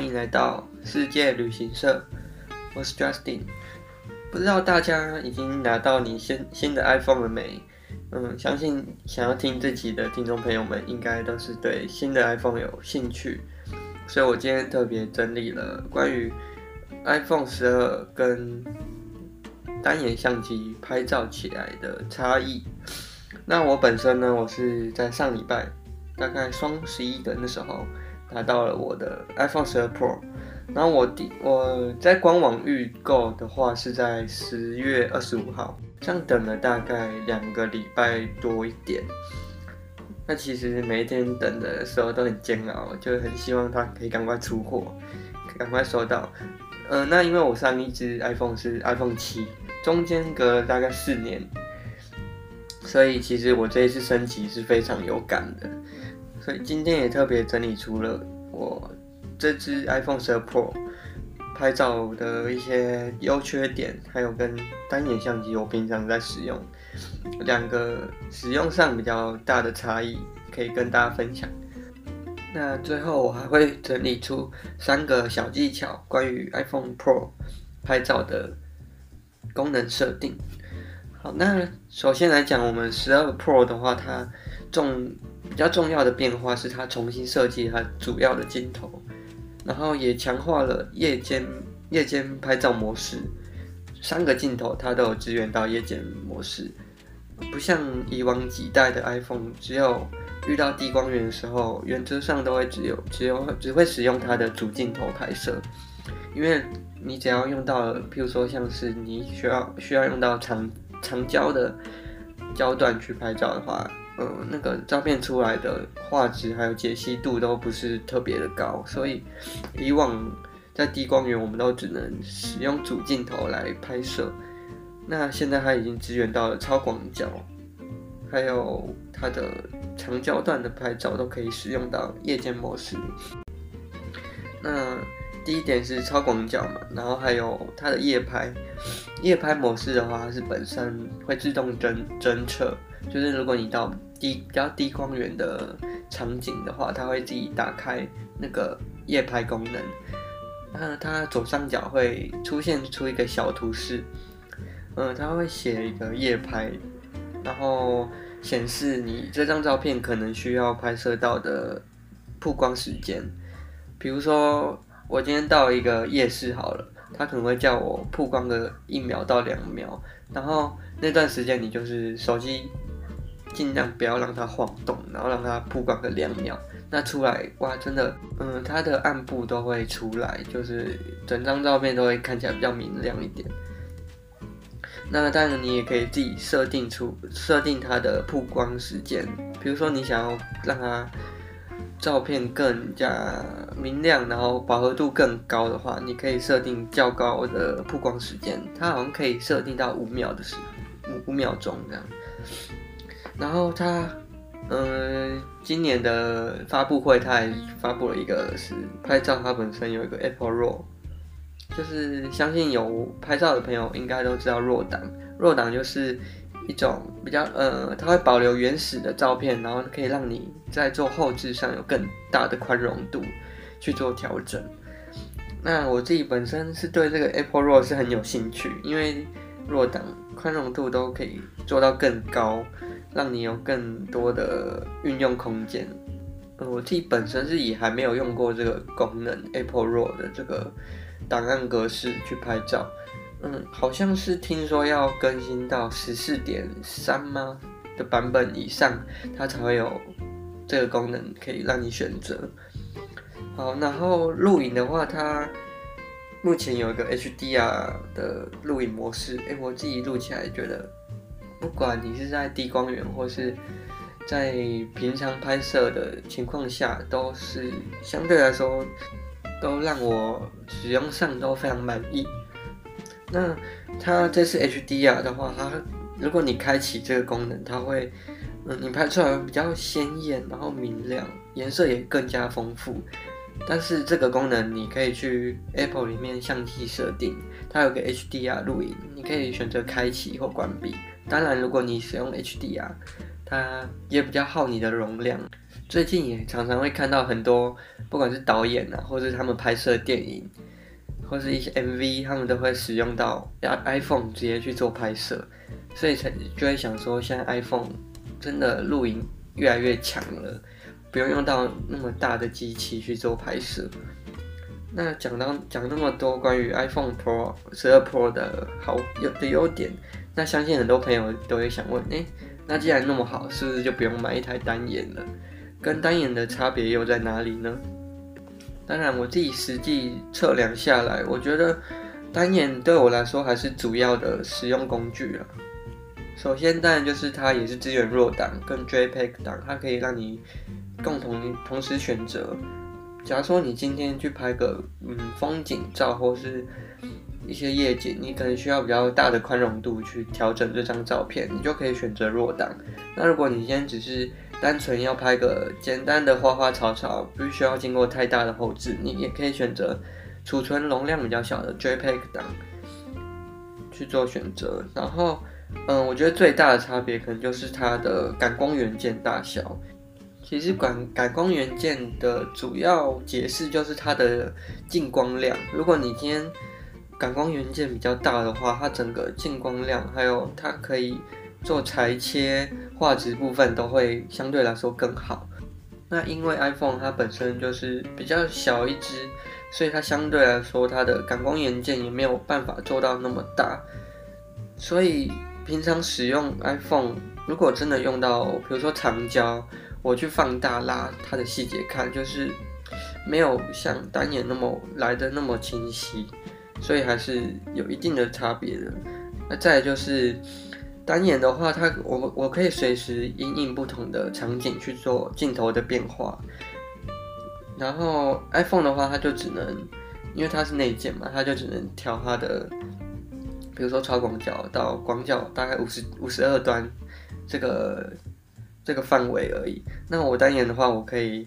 欢迎来到世界旅行社，我是 Justin。不知道大家已经拿到你新新的 iPhone 了没？嗯，相信想要听这集的听众朋友们，应该都是对新的 iPhone 有兴趣，所以我今天特别整理了关于 iPhone 十二跟单眼相机拍照起来的差异。那我本身呢，我是在上礼拜，大概双十一的那时候拿到了我的 iPhone 十二 Pro，然后我第我在官网预购的话是在十月二十五号。这样等了大概两个礼拜多一点，那其实每一天等的时候都很煎熬，就很希望它可以赶快出货，赶快收到。嗯、呃，那因为我上一支 iPhone 是 iPhone 七，中间隔了大概四年，所以其实我这一次升级是非常有感的。今天也特别整理出了我这支 iPhone 十二 Pro。拍照的一些优缺点，还有跟单眼相机我平常在使用两个使用上比较大的差异，可以跟大家分享。那最后我还会整理出三个小技巧，关于 iPhone Pro 拍照的功能设定。好，那首先来讲，我们十二 Pro 的话，它重比较重要的变化是它重新设计它主要的镜头。然后也强化了夜间夜间拍照模式，三个镜头它都有支援到夜间模式，不像以往几代的 iPhone，只有遇到低光源的时候，原则上都会只有只有只会使用它的主镜头拍摄，因为你只要用到，譬如说像是你需要需要用到长长焦的焦段去拍照的话。呃，那个照片出来的画质还有解析度都不是特别的高，所以以往在低光源我们都只能使用主镜头来拍摄。那现在它已经支援到了超广角，还有它的长焦段的拍照都可以使用到夜间模式。那第一点是超广角嘛，然后还有它的夜拍，夜拍模式的话，它是本身会自动侦侦测，就是如果你到低比较低光源的场景的话，它会自己打开那个夜拍功能。那它左上角会出现出一个小图示，嗯，它会写一个夜拍，然后显示你这张照片可能需要拍摄到的曝光时间。比如说，我今天到一个夜市好了，他可能会叫我曝光个一秒到两秒，然后那段时间你就是手机。尽量不要让它晃动，然后让它曝光个两秒，那出来哇，真的，嗯，它的暗部都会出来，就是整张照片都会看起来比较明亮一点。那当然，你也可以自己设定出设定它的曝光时间，比如说你想要让它照片更加明亮，然后饱和度更高的话，你可以设定较高的曝光时间，它好像可以设定到五秒的时五五秒钟这样。然后他，嗯，今年的发布会，他还发布了一个是拍照，它本身有一个 Apple RAW，就是相信有拍照的朋友应该都知道 RAW 档，RAW 档就是一种比较，呃，它会保留原始的照片，然后可以让你在做后置上有更大的宽容度去做调整。那我自己本身是对这个 Apple RAW 是很有兴趣，因为 RAW 档宽容度都可以做到更高。让你有更多的运用空间。我自己本身是也还没有用过这个功能，Apple RAW 的这个档案格式去拍照。嗯，好像是听说要更新到十四点三吗的版本以上，它才会有这个功能可以让你选择。好，然后录影的话，它目前有一个 HDR 的录影模式。诶，我自己录起来觉得。不管你是在低光源或是在平常拍摄的情况下，都是相对来说都让我使用上都非常满意。那它这次 HDR 的话，它如果你开启这个功能，它会嗯，你拍出来会比较鲜艳，然后明亮，颜色也更加丰富。但是这个功能你可以去 Apple 里面相机设定，它有个 HDR 录影，你可以选择开启或关闭。当然，如果你使用 HDR，它也比较耗你的容量。最近也常常会看到很多，不管是导演啊，或是他们拍摄电影，或是一些 MV，他们都会使用到 iPhone 直接去做拍摄，所以才就会想说，现在 iPhone 真的录影越来越强了，不用用到那么大的机器去做拍摄。那讲到讲那么多关于 iPhone Pro 十二 Pro 的好有的优点，那相信很多朋友都会想问，诶，那既然那么好，是不是就不用买一台单眼了？跟单眼的差别又在哪里呢？当然，我自己实际测量下来，我觉得单眼对我来说还是主要的使用工具了。首先，当然就是它也是支援弱档跟 JPEG 档，它可以让你共同同时选择。假如说你今天去拍个嗯风景照或是一些夜景，你可能需要比较大的宽容度去调整这张照片，你就可以选择弱档。那如果你今天只是单纯要拍个简单的花花草草，不需要经过太大的后置，你也可以选择储存容量比较小的 JPEG 档去做选择。然后，嗯，我觉得最大的差别可能就是它的感光元件大小。其实感感光元件的主要解释就是它的进光量。如果你今天感光元件比较大的话，它整个进光量还有它可以。做裁切画质部分都会相对来说更好。那因为 iPhone 它本身就是比较小一只，所以它相对来说它的感光元件也没有办法做到那么大。所以平常使用 iPhone，如果真的用到，比如说长焦，我去放大拉它的细节看，就是没有像单眼那么来的那么清晰，所以还是有一定的差别的。那再就是。单眼的话，它我我可以随时因应不同的场景去做镜头的变化。然后 iPhone 的话，它就只能，因为它是内建嘛，它就只能调它的，比如说超广角到广角大概五十五十二端这个这个范围而已。那我单眼的话，我可以，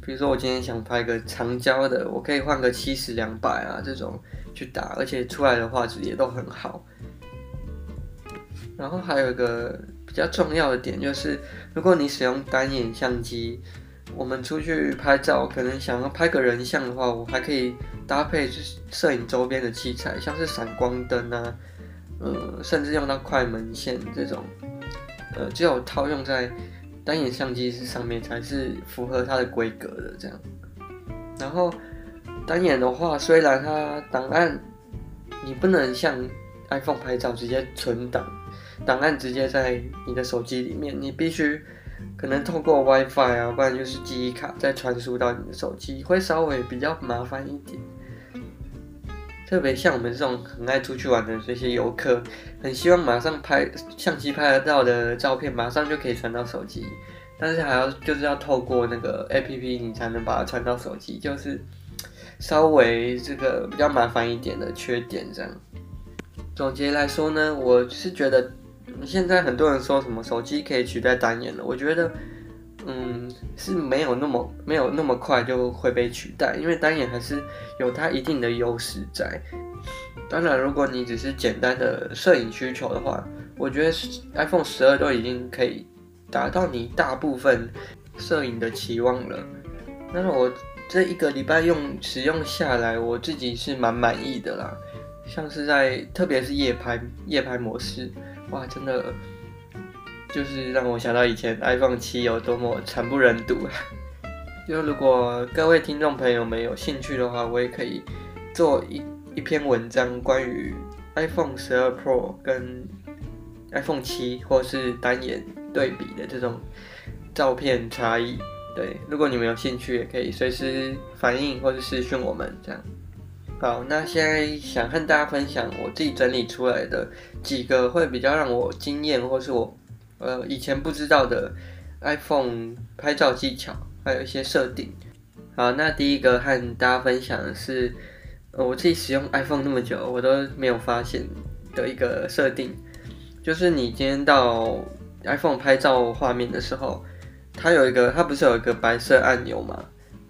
比如说我今天想拍个长焦的，我可以换个七十两百啊这种去打，而且出来的画质也都很好。然后还有一个比较重要的点就是，如果你使用单眼相机，我们出去拍照，可能想要拍个人像的话，我还可以搭配摄影周边的器材，像是闪光灯啊，呃，甚至用到快门线这种，呃，只有套用在单眼相机上面才是符合它的规格的这样。然后单眼的话，虽然它档案你不能像 iPhone 拍照直接存档。档案直接在你的手机里面，你必须可能透过 WiFi 啊，不然就是记忆卡再传输到你的手机，会稍微比较麻烦一点。特别像我们这种很爱出去玩的这些游客，很希望马上拍相机拍得到的照片，马上就可以传到手机，但是还要就是要透过那个 APP，你才能把它传到手机，就是稍微这个比较麻烦一点的缺点这样。总结来说呢，我是觉得。现在很多人说什么手机可以取代单眼了，我觉得，嗯，是没有那么没有那么快就会被取代，因为单眼还是有它一定的优势在。当然，如果你只是简单的摄影需求的话，我觉得 iPhone 十二都已经可以达到你大部分摄影的期望了。那么我这一个礼拜用使用下来，我自己是蛮满意的啦，像是在特别是夜拍夜拍模式。哇，真的就是让我想到以前 iPhone 七有多么惨不忍睹。就如果各位听众朋友们有兴趣的话，我也可以做一一篇文章关于 iPhone 十二 Pro 跟 iPhone 七或是单眼对比的这种照片差异。对，如果你们有兴趣，也可以随时反映或者是私讯我们这样。好，那现在想和大家分享我自己整理出来的几个会比较让我惊艳，或是我呃以前不知道的 iPhone 拍照技巧，还有一些设定。好，那第一个和大家分享的是，呃，我自己使用 iPhone 那么久，我都没有发现的一个设定，就是你今天到 iPhone 拍照画面的时候，它有一个，它不是有一个白色按钮吗？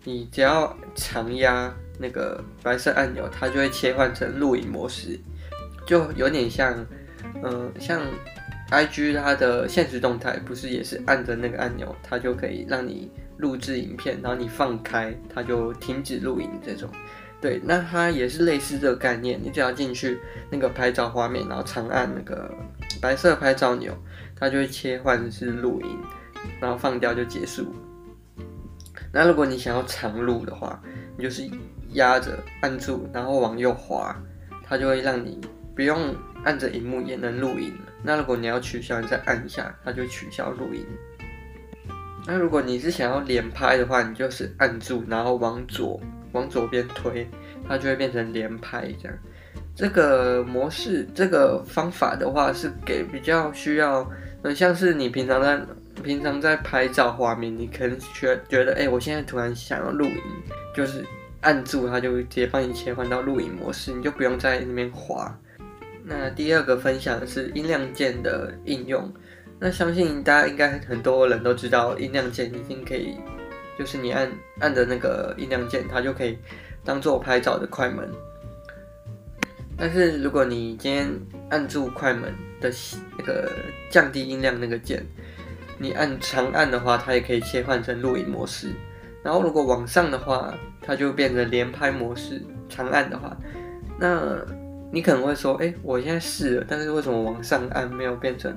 你只要长压。那个白色按钮，它就会切换成录影模式，就有点像，嗯、像 IG 它的现实动态不是也是按着那个按钮，它就可以让你录制影片，然后你放开它就停止录影这种。对，那它也是类似这个概念，你只要进去那个拍照画面，然后长按那个白色拍照钮，它就会切换是录影，然后放掉就结束。那如果你想要长录的话，你就是压着按住，然后往右滑，它就会让你不用按着荧幕也能录音。那如果你要取消，你再按一下，它就取消录音。那如果你是想要连拍的话，你就是按住，然后往左。往左边推，它就会变成连拍这样。这个模式，这个方法的话，是给比较需要，嗯，像是你平常在平常在拍照画面，你可能觉觉得，哎、我现在突然想要录影，就是按住它就直接帮你切换到录影模式，你就不用在那边滑。那第二个分享的是音量键的应用。那相信大家应该很多人都知道，音量键已经可以。就是你按按着那个音量键，它就可以当做拍照的快门。但是如果你今天按住快门的那个降低音量那个键，你按长按的话，它也可以切换成录影模式。然后如果往上的话，它就变成连拍模式。长按的话，那你可能会说，哎，我现在试了，但是为什么往上按没有变成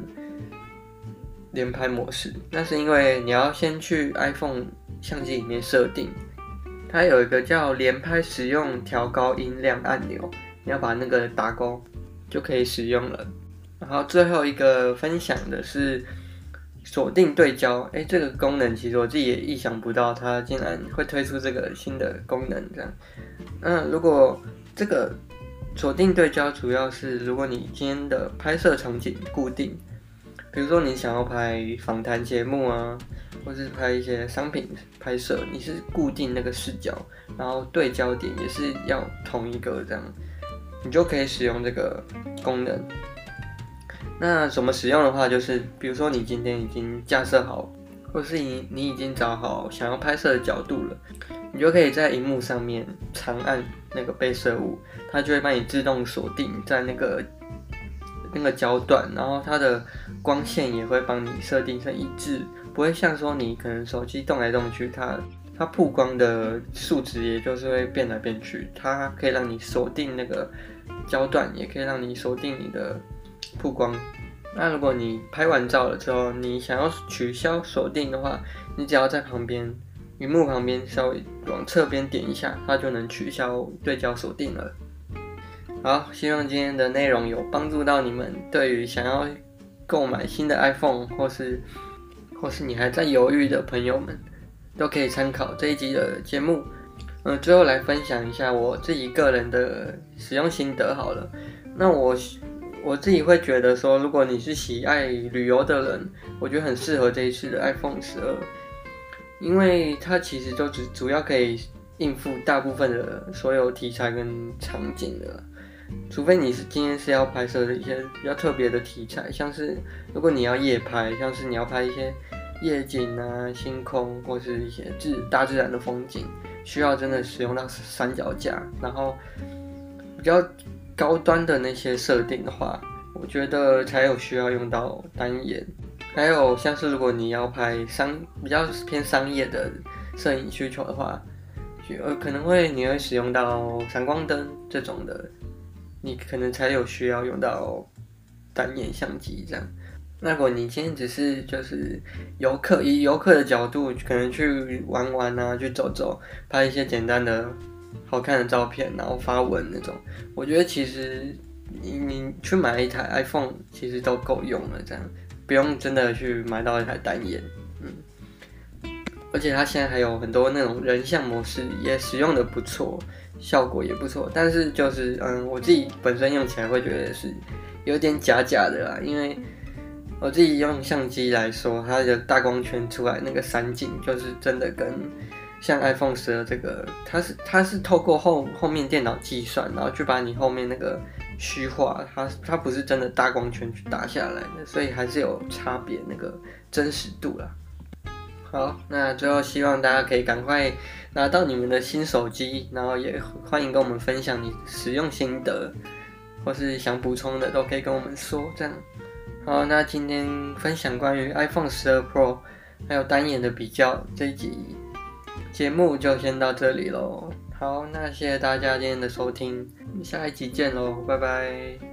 连拍模式？那是因为你要先去 iPhone。相机里面设定，它有一个叫连拍使用调高音量按钮，你要把那个打勾，就可以使用了。然后最后一个分享的是锁定对焦，哎，这个功能其实我自己也意想不到，它竟然会推出这个新的功能这样。那如果这个锁定对焦，主要是如果你今天的拍摄场景固定，比如说你想要拍访谈节目啊。或是拍一些商品拍摄，你是固定那个视角，然后对焦点也是要同一个这样，你就可以使用这个功能。那怎么使用的话，就是比如说你今天已经架设好，或是你你已经找好想要拍摄的角度了，你就可以在荧幕上面长按那个被摄物，它就会帮你自动锁定在那个那个焦段，然后它的光线也会帮你设定成一致。不会像说你可能手机动来动去，它它曝光的数值也就是会变来变去。它可以让你锁定那个焦段，也可以让你锁定你的曝光。那如果你拍完照了之后，你想要取消锁定的话，你只要在旁边荧幕旁边稍微往侧边点一下，它就能取消对焦锁定了。好，希望今天的内容有帮助到你们，对于想要购买新的 iPhone 或是。或是你还在犹豫的朋友们，都可以参考这一集的节目。嗯、最后来分享一下我自己个人的使用心得好了。那我我自己会觉得说，如果你是喜爱旅游的人，我觉得很适合这一次的 iPhone 十二，因为它其实就只主要可以应付大部分的所有题材跟场景的。除非你是今天是要拍摄的一些比较特别的题材，像是如果你要夜拍，像是你要拍一些夜景啊、星空或是一些自大自然的风景，需要真的使用到三脚架，然后比较高端的那些设定的话，我觉得才有需要用到单眼。还有像是如果你要拍商比较偏商业的摄影需求的话，呃可能会你会使用到闪光灯这种的。你可能才有需要用到单眼相机这样。那如果你今天只是就是游客，以游客的角度，可能去玩玩啊，去走走，拍一些简单的好看的照片，然后发文那种，我觉得其实你你去买一台 iPhone 其实都够用了，这样不用真的去买到一台单眼，嗯。而且它现在还有很多那种人像模式，也使用的不错。效果也不错，但是就是嗯，我自己本身用起来会觉得是有点假假的啦，因为我自己用相机来说，它的大光圈出来那个散景，就是真的跟像 iPhone 十二这个，它是它是透过后后面电脑计算，然后去把你后面那个虚化，它它不是真的大光圈去打下来的，所以还是有差别那个真实度啦。好，那最后希望大家可以赶快拿到你们的新手机，然后也欢迎跟我们分享你使用心得，或是想补充的都可以跟我们说。这样，好，那今天分享关于 iPhone 12 Pro 还有单眼的比较，这一集节目就先到这里喽。好，那谢谢大家今天的收听，下一集见喽，拜拜。